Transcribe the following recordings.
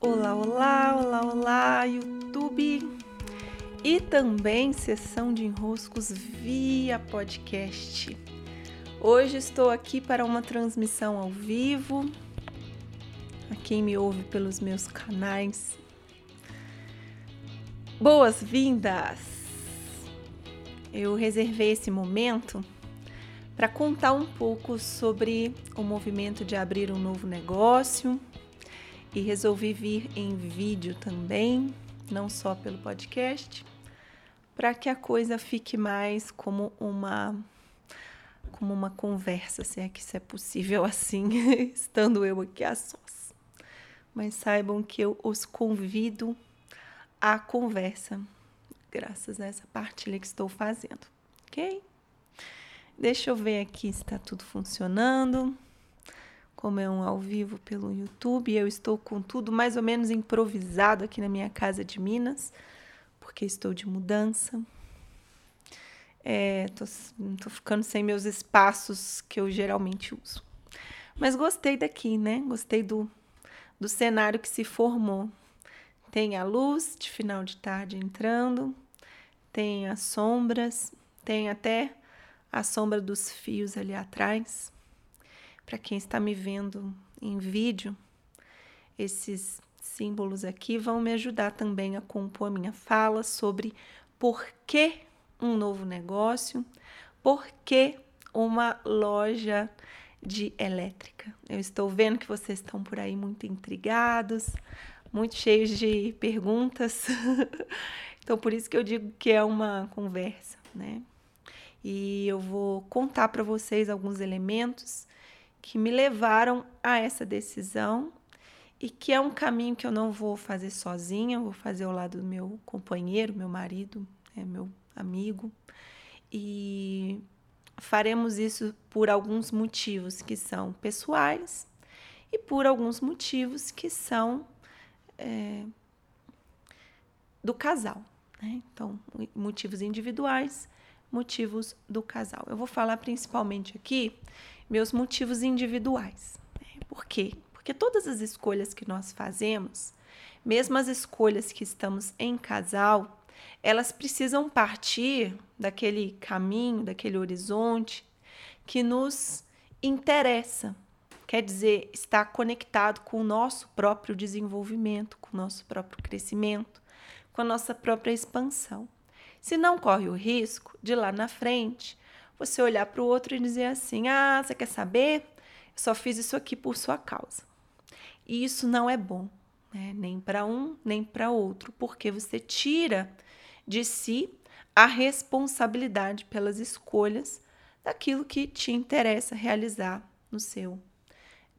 Olá, olá, olá, olá, YouTube! E também sessão de enroscos via podcast. Hoje estou aqui para uma transmissão ao vivo. A quem me ouve pelos meus canais. Boas-vindas! Eu reservei esse momento para contar um pouco sobre o movimento de abrir um novo negócio e resolvi vir em vídeo também, não só pelo podcast, para que a coisa fique mais como uma como uma conversa, se é que isso é possível assim, estando eu aqui a sós. Mas saibam que eu os convido à conversa, graças a essa partilha que estou fazendo, ok? Deixa eu ver aqui se está tudo funcionando. Como é um ao vivo pelo YouTube, eu estou com tudo mais ou menos improvisado aqui na minha casa de Minas, porque estou de mudança. É, tô, tô ficando sem meus espaços que eu geralmente uso. Mas gostei daqui, né? Gostei do, do cenário que se formou. Tem a luz de final de tarde entrando, tem as sombras, tem até a sombra dos fios ali atrás. Para quem está me vendo em vídeo, esses símbolos aqui vão me ajudar também a compor a minha fala sobre por que um novo negócio, por que uma loja de elétrica. Eu estou vendo que vocês estão por aí muito intrigados, muito cheios de perguntas. então, por isso que eu digo que é uma conversa, né? e eu vou contar para vocês alguns elementos que me levaram a essa decisão e que é um caminho que eu não vou fazer sozinha, vou fazer ao lado do meu companheiro, meu marido, é meu amigo. E faremos isso por alguns motivos que são pessoais e por alguns motivos que são é, do casal. Né? Então, motivos individuais motivos do casal. Eu vou falar principalmente aqui meus motivos individuais. Né? Por quê? Porque todas as escolhas que nós fazemos, mesmo as escolhas que estamos em casal, elas precisam partir daquele caminho, daquele horizonte que nos interessa. Quer dizer, está conectado com o nosso próprio desenvolvimento, com o nosso próprio crescimento, com a nossa própria expansão. Se não corre o risco de lá na frente você olhar para o outro e dizer assim: ah, você quer saber? Eu só fiz isso aqui por sua causa. E isso não é bom, né? nem para um, nem para outro, porque você tira de si a responsabilidade pelas escolhas daquilo que te interessa realizar no seu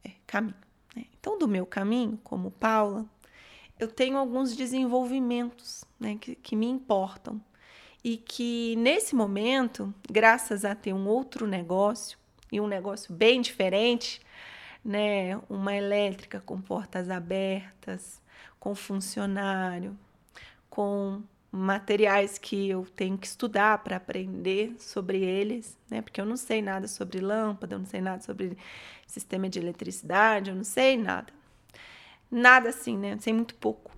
é, caminho. Né? Então, do meu caminho, como Paula, eu tenho alguns desenvolvimentos né, que, que me importam e que nesse momento, graças a ter um outro negócio e um negócio bem diferente, né, uma elétrica com portas abertas, com funcionário, com materiais que eu tenho que estudar para aprender sobre eles, né? Porque eu não sei nada sobre lâmpada, eu não sei nada sobre sistema de eletricidade, eu não sei nada. Nada assim, né? Sei muito pouco.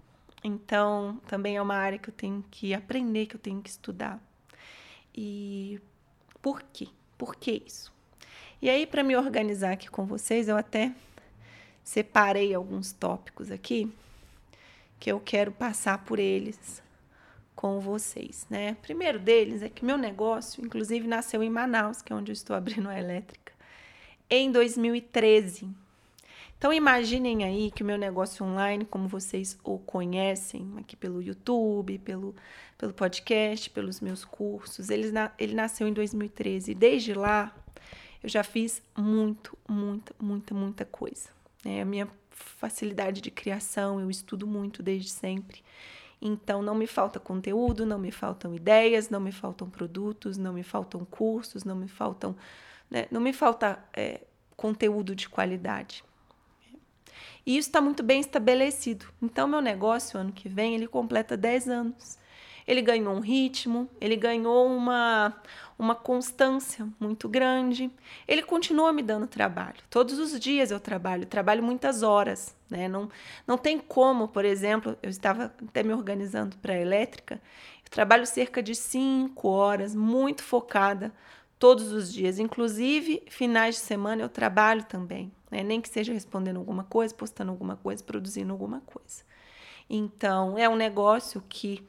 Então, também é uma área que eu tenho que aprender, que eu tenho que estudar. E por quê? Por que isso? E aí, para me organizar aqui com vocês, eu até separei alguns tópicos aqui que eu quero passar por eles com vocês, né? Primeiro deles é que meu negócio, inclusive, nasceu em Manaus, que é onde eu estou abrindo a elétrica, em 2013. Então imaginem aí que o meu negócio online, como vocês o conhecem aqui pelo YouTube, pelo, pelo podcast, pelos meus cursos, ele, ele nasceu em 2013. E desde lá eu já fiz muito, muita, muita, muita coisa. É a minha facilidade de criação, eu estudo muito desde sempre. Então, não me falta conteúdo, não me faltam ideias, não me faltam produtos, não me faltam cursos, não me faltam, né, não me falta é, conteúdo de qualidade. E isso está muito bem estabelecido. Então, meu negócio, ano que vem, ele completa 10 anos. ele ganhou um ritmo, ele ganhou uma, uma constância muito grande. Ele continua me dando trabalho. Todos os dias eu trabalho, trabalho muitas horas. Né? Não, não tem como, por exemplo, eu estava até me organizando para a elétrica, eu trabalho cerca de cinco horas, muito focada todos os dias. Inclusive, finais de semana eu trabalho também. Né? Nem que seja respondendo alguma coisa, postando alguma coisa, produzindo alguma coisa. Então, é um negócio que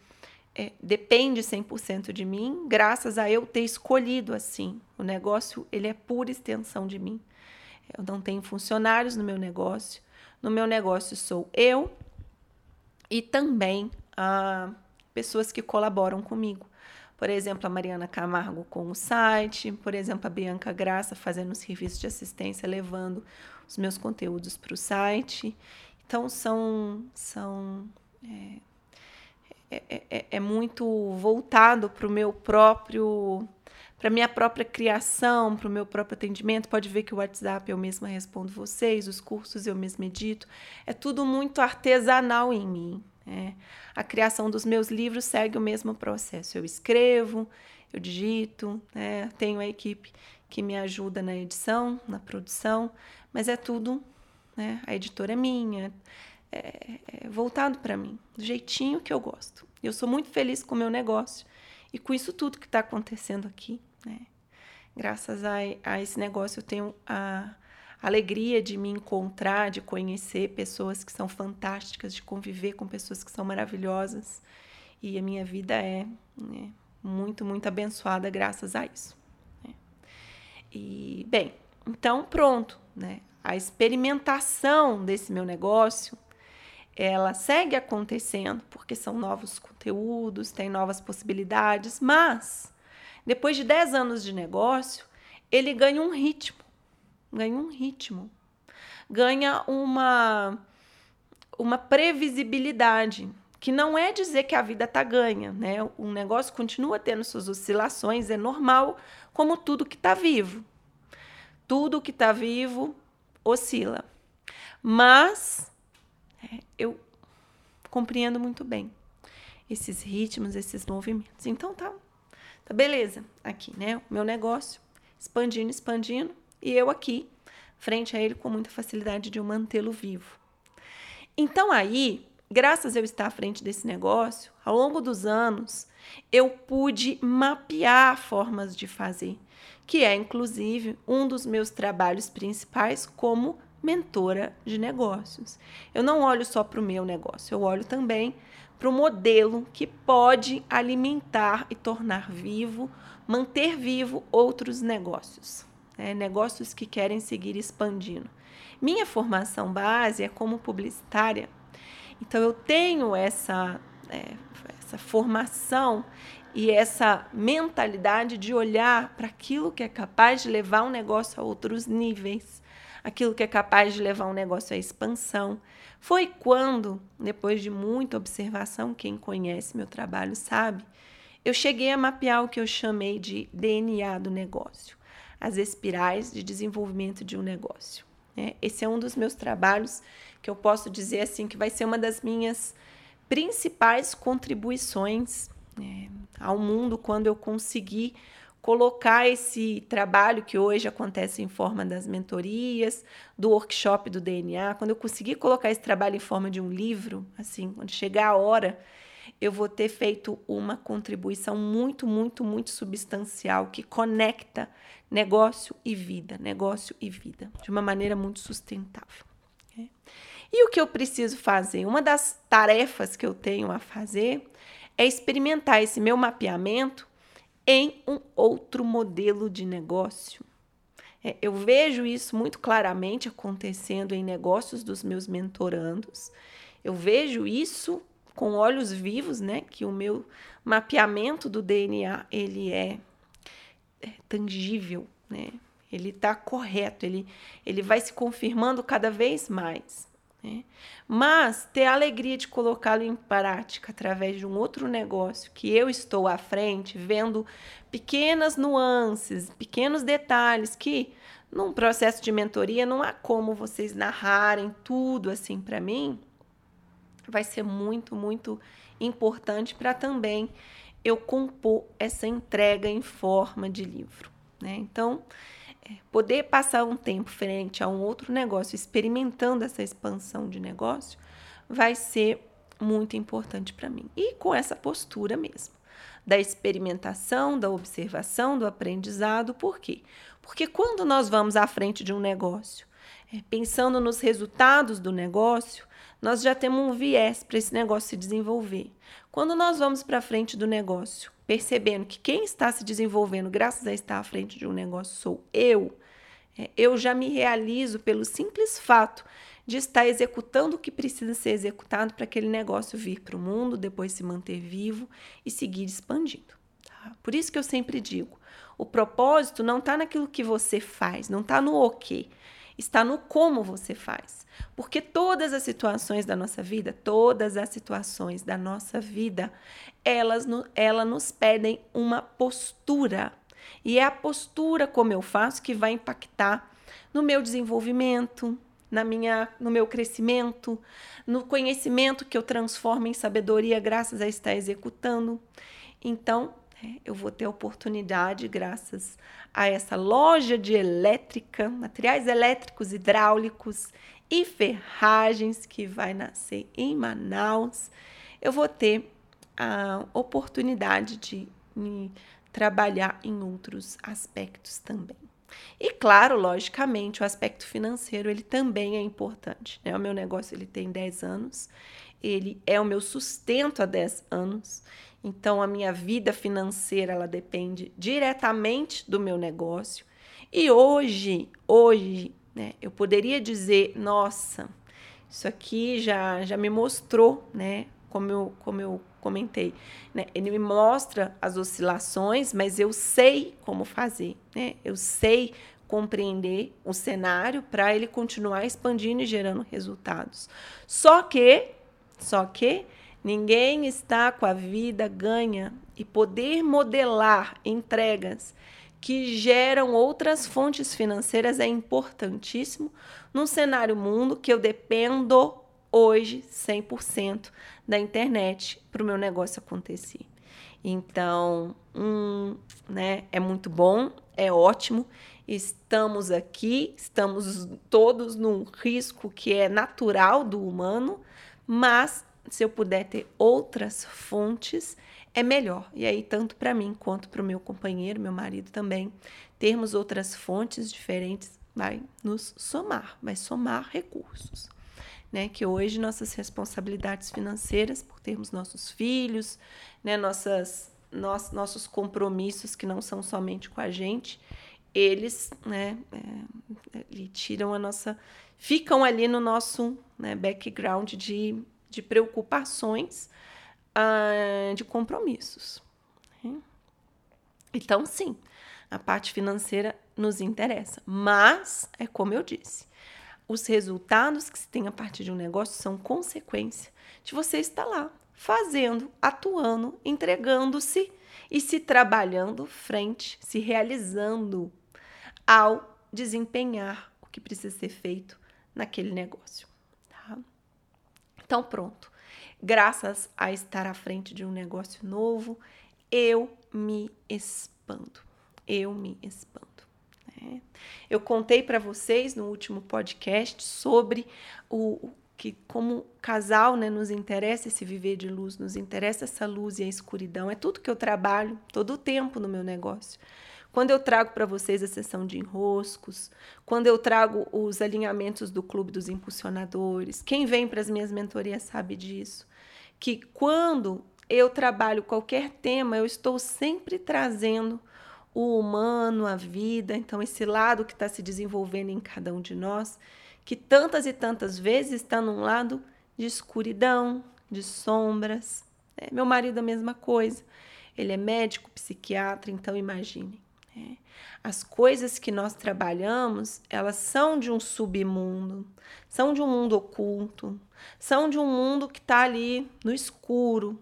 é, depende 100% de mim, graças a eu ter escolhido assim. O negócio, ele é pura extensão de mim. Eu não tenho funcionários no meu negócio. No meu negócio sou eu e também ah, pessoas que colaboram comigo. Por exemplo, a Mariana Camargo com o site, por exemplo, a Bianca Graça fazendo o serviço de assistência, levando os meus conteúdos para o site. Então, são, são é, é, é, é muito voltado para o meu próprio, para minha própria criação, para o meu próprio atendimento. Pode ver que o WhatsApp eu mesma respondo vocês, os cursos eu mesma edito. É tudo muito artesanal em mim. É. A criação dos meus livros segue o mesmo processo. Eu escrevo, eu digito, né? tenho a equipe que me ajuda na edição, na produção, mas é tudo, né? A editora é minha, é, é voltado para mim, do jeitinho que eu gosto. Eu sou muito feliz com o meu negócio e com isso tudo que está acontecendo aqui. Né? Graças a, a esse negócio, eu tenho a alegria de me encontrar, de conhecer pessoas que são fantásticas, de conviver com pessoas que são maravilhosas. E a minha vida é né, muito, muito abençoada graças a isso. Né? E, bem, então pronto, né? A experimentação desse meu negócio ela segue acontecendo porque são novos conteúdos, tem novas possibilidades, mas depois de 10 anos de negócio, ele ganha um ritmo, ganha um ritmo, ganha uma uma previsibilidade, que não é dizer que a vida tá ganha, né? O negócio continua tendo suas oscilações, é normal, como tudo que está vivo. Tudo que está vivo oscila. Mas eu compreendo muito bem esses ritmos, esses movimentos. Então tá, tá beleza aqui, né? O meu negócio expandindo, expandindo e eu aqui frente a ele com muita facilidade de mantê-lo vivo. Então aí, graças a eu estar à frente desse negócio, ao longo dos anos, eu pude mapear formas de fazer, que é inclusive um dos meus trabalhos principais como mentora de negócios. Eu não olho só para o meu negócio, eu olho também para o modelo que pode alimentar e tornar vivo, manter vivo outros negócios, né? negócios que querem seguir expandindo. Minha formação base é como publicitária, então eu tenho essa, é, essa formação e essa mentalidade de olhar para aquilo que é capaz de levar um negócio a outros níveis aquilo que é capaz de levar um negócio à expansão. Foi quando, depois de muita observação, quem conhece meu trabalho sabe, eu cheguei a mapear o que eu chamei de DNA do negócio, as espirais de desenvolvimento de um negócio. Né? Esse é um dos meus trabalhos que eu posso dizer assim que vai ser uma das minhas principais contribuições né, ao mundo quando eu conseguir colocar esse trabalho que hoje acontece em forma das mentorias, do workshop do DNA, quando eu conseguir colocar esse trabalho em forma de um livro, assim, quando chegar a hora, eu vou ter feito uma contribuição muito, muito, muito substancial que conecta negócio e vida, negócio e vida, de uma maneira muito sustentável. Né? E o que eu preciso fazer? Uma das tarefas que eu tenho a fazer é experimentar esse meu mapeamento em um outro modelo de negócio. É, eu vejo isso muito claramente acontecendo em negócios dos meus mentorandos. Eu vejo isso com olhos vivos, né? Que o meu mapeamento do DNA ele é, é tangível, né? Ele está correto, ele, ele vai se confirmando cada vez mais. Né? Mas ter a alegria de colocá-lo em prática através de um outro negócio que eu estou à frente, vendo pequenas nuances, pequenos detalhes que num processo de mentoria não há como vocês narrarem tudo assim para mim. Vai ser muito, muito importante para também eu compor essa entrega em forma de livro. Né? Então, é, poder passar um tempo frente a um outro negócio, experimentando essa expansão de negócio, vai ser muito importante para mim. E com essa postura mesmo, da experimentação, da observação, do aprendizado. Por quê? Porque quando nós vamos à frente de um negócio, pensando nos resultados do negócio, nós já temos um viés para esse negócio se desenvolver. Quando nós vamos para frente do negócio, percebendo que quem está se desenvolvendo graças a estar à frente de um negócio sou eu, é, eu já me realizo pelo simples fato de estar executando o que precisa ser executado para aquele negócio vir para o mundo, depois se manter vivo e seguir expandindo. Tá? Por isso que eu sempre digo: o propósito não está naquilo que você faz, não está no o quê, está no como você faz. Porque todas as situações da nossa vida, todas as situações da nossa vida, elas, elas nos pedem uma postura. E é a postura como eu faço que vai impactar no meu desenvolvimento, na minha, no meu crescimento, no conhecimento que eu transformo em sabedoria graças a estar executando. Então, eu vou ter oportunidade, graças a essa loja de elétrica, materiais elétricos, hidráulicos e ferragens que vai nascer em Manaus, eu vou ter a oportunidade de me trabalhar em outros aspectos também. E claro, logicamente, o aspecto financeiro ele também é importante. Né? O meu negócio ele tem 10 anos, ele é o meu sustento há 10 anos. Então a minha vida financeira ela depende diretamente do meu negócio. E hoje, hoje, né, eu poderia dizer, nossa, isso aqui já já me mostrou, né, como eu, como eu comentei. Né? Ele me mostra as oscilações, mas eu sei como fazer. Né? Eu sei compreender o cenário para ele continuar expandindo e gerando resultados. Só que, só que ninguém está com a vida ganha e poder modelar entregas que geram outras fontes financeiras é importantíssimo num cenário mundo que eu dependo hoje 100% da internet para o meu negócio acontecer. Então, hum, né, é muito bom, é ótimo. Estamos aqui, estamos todos num risco que é natural do humano, mas se eu puder ter outras fontes, é melhor. E aí, tanto para mim quanto para o meu companheiro, meu marido também, termos outras fontes diferentes vai nos somar, vai somar recursos né? Que hoje nossas responsabilidades financeiras, por termos nossos filhos, né? Nossas, nos, nossos compromissos que não são somente com a gente, eles, né? É, tiram a nossa, ficam ali no nosso né, background de, de preocupações, uh, de compromissos. Né? Então, sim, a parte financeira nos interessa, mas é como eu disse, os resultados que se tem a partir de um negócio são consequência de você estar lá, fazendo, atuando, entregando-se e se trabalhando frente, se realizando ao desempenhar o que precisa ser feito naquele negócio. Então, pronto. Graças a estar à frente de um negócio novo, eu me expando. Eu me expando. É. Eu contei para vocês no último podcast sobre o, que como casal, né, nos interessa esse viver de luz, nos interessa essa luz e a escuridão. É tudo que eu trabalho todo o tempo no meu negócio. Quando eu trago para vocês a sessão de enroscos, quando eu trago os alinhamentos do clube dos impulsionadores, quem vem para as minhas mentorias sabe disso, que quando eu trabalho qualquer tema, eu estou sempre trazendo o humano, a vida, então esse lado que está se desenvolvendo em cada um de nós, que tantas e tantas vezes está num lado de escuridão, de sombras. É, meu marido a mesma coisa. Ele é médico, psiquiatra, então imagine. É. As coisas que nós trabalhamos, elas são de um submundo, são de um mundo oculto, são de um mundo que está ali no escuro,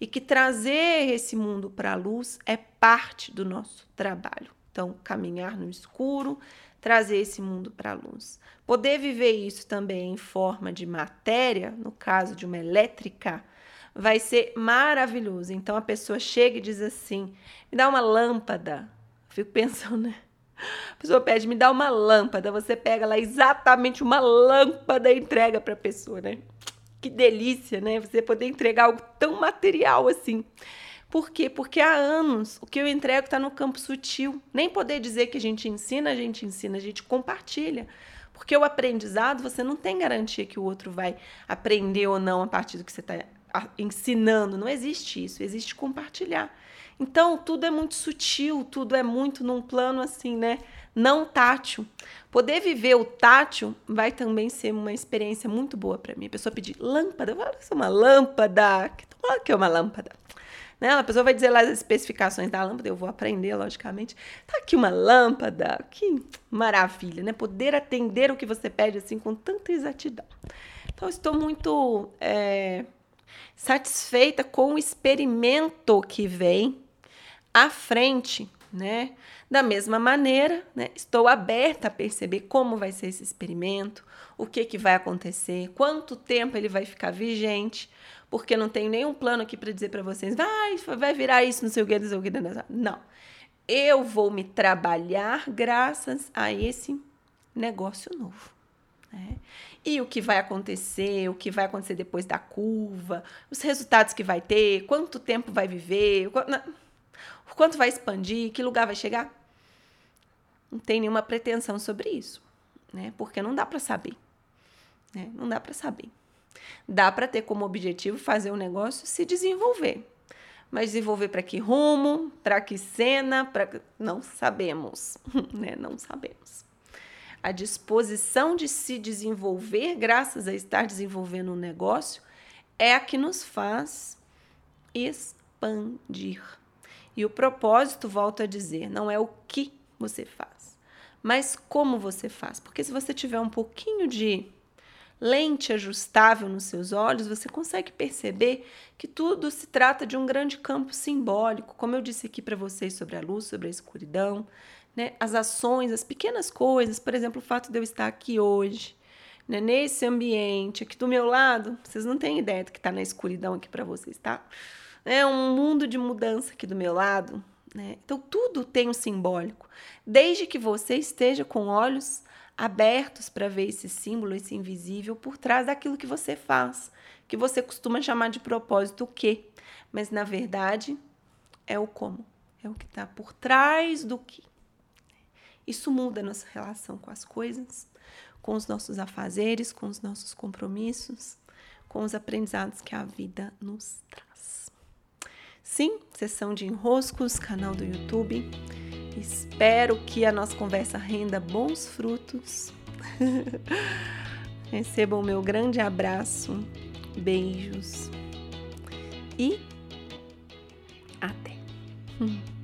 e que trazer esse mundo para a luz é parte do nosso trabalho. Então, caminhar no escuro, trazer esse mundo para a luz. Poder viver isso também em forma de matéria, no caso de uma elétrica, vai ser maravilhoso. Então a pessoa chega e diz assim: me dá uma lâmpada. Fico pensando, né? A pessoa pede, me dá uma lâmpada. Você pega lá exatamente uma lâmpada e entrega para a pessoa, né? Que delícia, né? Você poder entregar algo tão material assim. Por quê? Porque há anos o que eu entrego está no campo sutil. Nem poder dizer que a gente ensina, a gente ensina, a gente compartilha. Porque o aprendizado, você não tem garantia que o outro vai aprender ou não a partir do que você está ensinando. Não existe isso, existe compartilhar. Então, tudo é muito sutil, tudo é muito num plano assim, né? Não tátil. Poder viver o tátil vai também ser uma experiência muito boa para mim. A pessoa pedir lâmpada, olha, isso é uma lâmpada. Olha que é uma lâmpada. Né? A pessoa vai dizer lá as especificações da lâmpada, eu vou aprender, logicamente. Tá aqui uma lâmpada, que maravilha, né? Poder atender o que você pede assim com tanta exatidão. Então, estou muito é, satisfeita com o experimento que vem à frente, né? Da mesma maneira, né, estou aberta a perceber como vai ser esse experimento, o que, que vai acontecer, quanto tempo ele vai ficar vigente, porque não tenho nenhum plano aqui para dizer para vocês, vai, vai virar isso, não sei o que, não sei o que. Não. Eu vou me trabalhar graças a esse negócio novo. Né? E o que vai acontecer, o que vai acontecer depois da curva, os resultados que vai ter, quanto tempo vai viver, o quanto vai expandir, que lugar vai chegar. Não tem nenhuma pretensão sobre isso, né? Porque não dá para saber. Né? Não dá para saber. Dá para ter como objetivo fazer o um negócio se desenvolver. Mas desenvolver para que rumo, para que cena, para não sabemos, né? Não sabemos. A disposição de se desenvolver, graças a estar desenvolvendo um negócio, é a que nos faz expandir. E o propósito, volto a dizer, não é o que você faz, mas como você faz. Porque se você tiver um pouquinho de lente ajustável nos seus olhos, você consegue perceber que tudo se trata de um grande campo simbólico, como eu disse aqui para vocês sobre a luz, sobre a escuridão, né? as ações, as pequenas coisas, por exemplo, o fato de eu estar aqui hoje, né? nesse ambiente, aqui do meu lado, vocês não têm ideia do que está na escuridão aqui para vocês, tá? É um mundo de mudança aqui do meu lado. Né? Então, tudo tem um simbólico. Desde que você esteja com olhos abertos para ver esse símbolo, esse invisível por trás daquilo que você faz, que você costuma chamar de propósito o quê? Mas na verdade é o como, é o que está por trás do que. Isso muda a nossa relação com as coisas, com os nossos afazeres, com os nossos compromissos, com os aprendizados que a vida nos traz. Sim, sessão de enroscos, canal do YouTube. Espero que a nossa conversa renda bons frutos. Recebam o meu grande abraço, beijos e até.